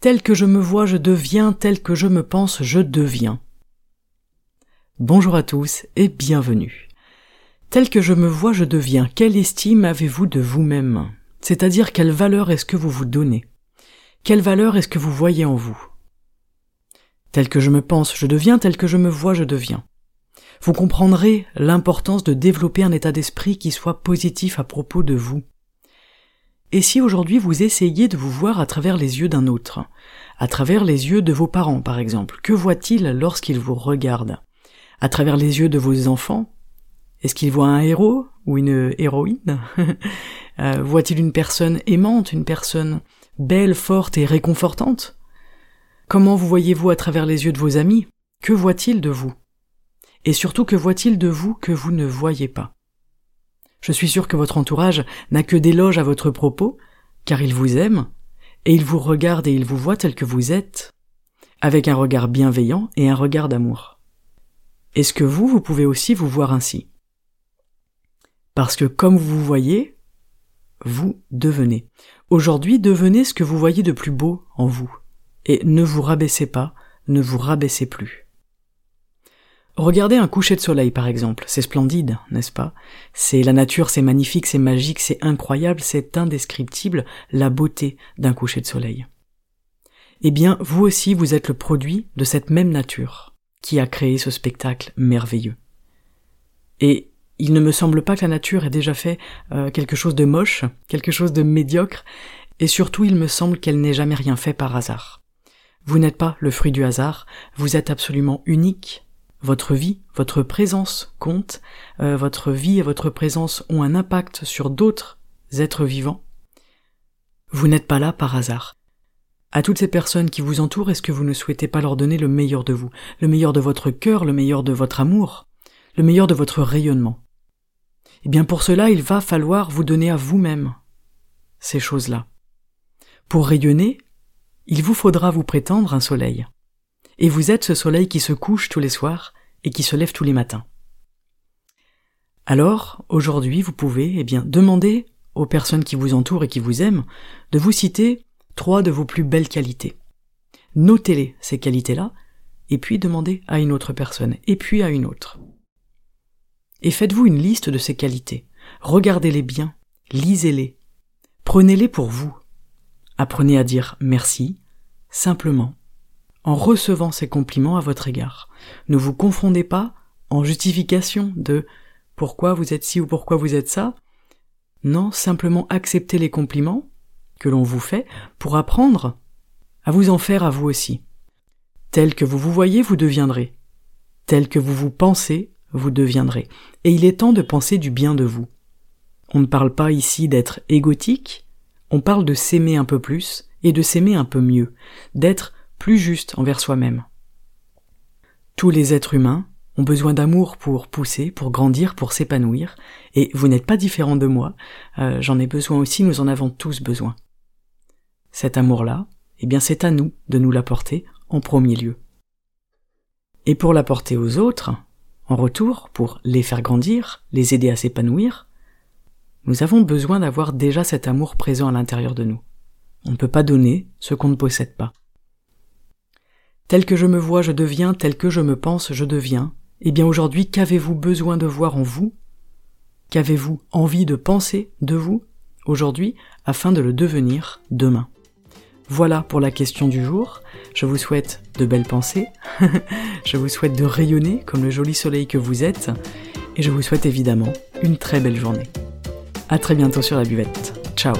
Tel que je me vois, je deviens, tel que je me pense, je deviens. Bonjour à tous et bienvenue. Tel que je me vois, je deviens. Quelle estime avez-vous de vous-même? C'est-à-dire quelle valeur est-ce que vous vous donnez? Quelle valeur est-ce que vous voyez en vous? Tel que je me pense, je deviens, tel que je me vois, je deviens. Vous comprendrez l'importance de développer un état d'esprit qui soit positif à propos de vous. Et si aujourd'hui vous essayez de vous voir à travers les yeux d'un autre, à travers les yeux de vos parents par exemple, que voit-il lorsqu'il vous regarde? À travers les yeux de vos enfants? Est-ce qu'il voit un héros ou une héroïne? Euh, Voit-il une personne aimante, une personne belle, forte et réconfortante? Comment vous voyez-vous à travers les yeux de vos amis? Que voit-il de vous? Et surtout que voit-il de vous que vous ne voyez pas? Je suis sûr que votre entourage n'a que d'éloges à votre propos, car il vous aime, et il vous regarde et il vous voit tel que vous êtes, avec un regard bienveillant et un regard d'amour. Est-ce que vous, vous pouvez aussi vous voir ainsi? Parce que comme vous vous voyez, vous devenez. Aujourd'hui, devenez ce que vous voyez de plus beau en vous. Et ne vous rabaissez pas, ne vous rabaissez plus. Regardez un coucher de soleil par exemple, c'est splendide, n'est-ce pas? C'est la nature, c'est magnifique, c'est magique, c'est incroyable, c'est indescriptible, la beauté d'un coucher de soleil. Eh bien, vous aussi, vous êtes le produit de cette même nature qui a créé ce spectacle merveilleux. Et il ne me semble pas que la nature ait déjà fait euh, quelque chose de moche, quelque chose de médiocre, et surtout il me semble qu'elle n'ait jamais rien fait par hasard. Vous n'êtes pas le fruit du hasard, vous êtes absolument unique, votre vie, votre présence compte, euh, votre vie et votre présence ont un impact sur d'autres êtres vivants. Vous n'êtes pas là par hasard. À toutes ces personnes qui vous entourent, est-ce que vous ne souhaitez pas leur donner le meilleur de vous, le meilleur de votre cœur, le meilleur de votre amour, le meilleur de votre rayonnement? Eh bien pour cela, il va falloir vous donner à vous-même ces choses-là. Pour rayonner, il vous faudra vous prétendre un soleil et vous êtes ce soleil qui se couche tous les soirs et qui se lève tous les matins. Alors, aujourd'hui, vous pouvez, eh bien, demander aux personnes qui vous entourent et qui vous aiment de vous citer trois de vos plus belles qualités. Notez-les, ces qualités-là, et puis demandez à une autre personne, et puis à une autre. Et faites-vous une liste de ces qualités. Regardez-les bien, lisez-les, prenez-les pour vous. Apprenez à dire merci, simplement, en recevant ces compliments à votre égard. Ne vous confondez pas en justification de pourquoi vous êtes ci ou pourquoi vous êtes ça. Non, simplement acceptez les compliments que l'on vous fait pour apprendre à vous en faire à vous aussi. Tel que vous vous voyez, vous deviendrez. Tel que vous vous pensez, vous deviendrez. Et il est temps de penser du bien de vous. On ne parle pas ici d'être égotique, on parle de s'aimer un peu plus et de s'aimer un peu mieux, d'être plus juste envers soi-même. Tous les êtres humains ont besoin d'amour pour pousser, pour grandir, pour s'épanouir, et vous n'êtes pas différent de moi, euh, j'en ai besoin aussi, nous en avons tous besoin. Cet amour-là, eh bien c'est à nous de nous l'apporter en premier lieu. Et pour l'apporter aux autres, en retour, pour les faire grandir, les aider à s'épanouir, nous avons besoin d'avoir déjà cet amour présent à l'intérieur de nous. On ne peut pas donner ce qu'on ne possède pas. Tel que je me vois, je deviens, tel que je me pense, je deviens. Eh bien aujourd'hui, qu'avez-vous besoin de voir en vous? Qu'avez-vous envie de penser de vous aujourd'hui afin de le devenir demain? Voilà pour la question du jour. Je vous souhaite de belles pensées. je vous souhaite de rayonner comme le joli soleil que vous êtes. Et je vous souhaite évidemment une très belle journée. À très bientôt sur la buvette. Ciao